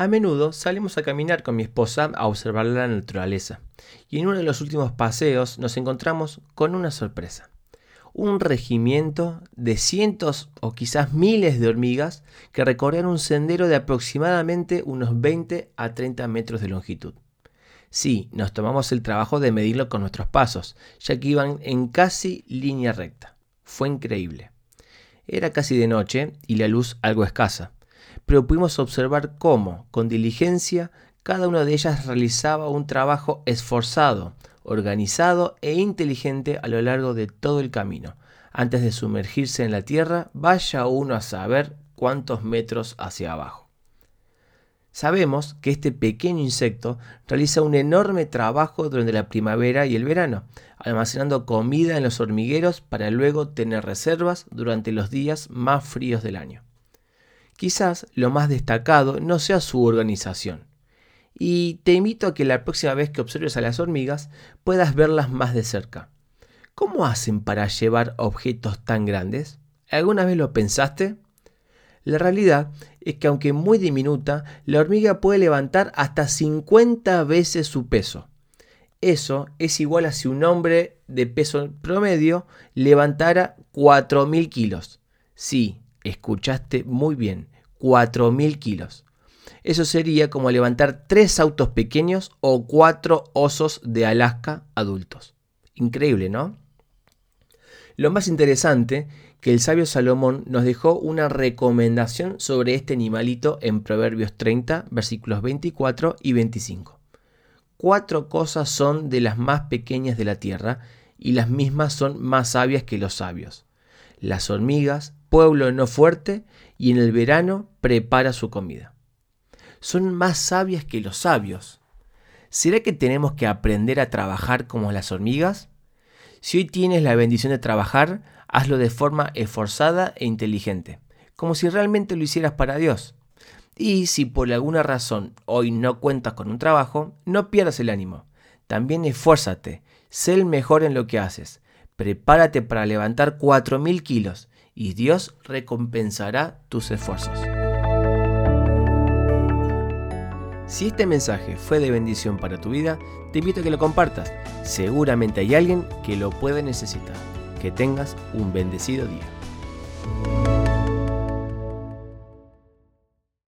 A menudo salimos a caminar con mi esposa a observar la naturaleza y en uno de los últimos paseos nos encontramos con una sorpresa. Un regimiento de cientos o quizás miles de hormigas que recorrían un sendero de aproximadamente unos 20 a 30 metros de longitud. Sí, nos tomamos el trabajo de medirlo con nuestros pasos, ya que iban en casi línea recta. Fue increíble. Era casi de noche y la luz algo escasa pero pudimos observar cómo, con diligencia, cada una de ellas realizaba un trabajo esforzado, organizado e inteligente a lo largo de todo el camino. Antes de sumergirse en la tierra, vaya uno a saber cuántos metros hacia abajo. Sabemos que este pequeño insecto realiza un enorme trabajo durante la primavera y el verano, almacenando comida en los hormigueros para luego tener reservas durante los días más fríos del año. Quizás lo más destacado no sea su organización. Y te invito a que la próxima vez que observes a las hormigas puedas verlas más de cerca. ¿Cómo hacen para llevar objetos tan grandes? ¿Alguna vez lo pensaste? La realidad es que aunque muy diminuta, la hormiga puede levantar hasta 50 veces su peso. Eso es igual a si un hombre de peso promedio levantara 4.000 kilos. Sí, escuchaste muy bien, 4.000 kilos. Eso sería como levantar tres autos pequeños o cuatro osos de Alaska adultos. Increíble, ¿no? Lo más interesante que el sabio Salomón nos dejó una recomendación sobre este animalito en Proverbios 30, versículos 24 y 25. Cuatro cosas son de las más pequeñas de la tierra y las mismas son más sabias que los sabios. Las hormigas, pueblo no fuerte, y en el verano prepara su comida. Son más sabias que los sabios. ¿Será que tenemos que aprender a trabajar como las hormigas? Si hoy tienes la bendición de trabajar, hazlo de forma esforzada e inteligente, como si realmente lo hicieras para Dios. Y si por alguna razón hoy no cuentas con un trabajo, no pierdas el ánimo. También esfuérzate, sé el mejor en lo que haces. Prepárate para levantar 4.000 kilos y Dios recompensará tus esfuerzos. Si este mensaje fue de bendición para tu vida, te invito a que lo compartas. Seguramente hay alguien que lo puede necesitar. Que tengas un bendecido día.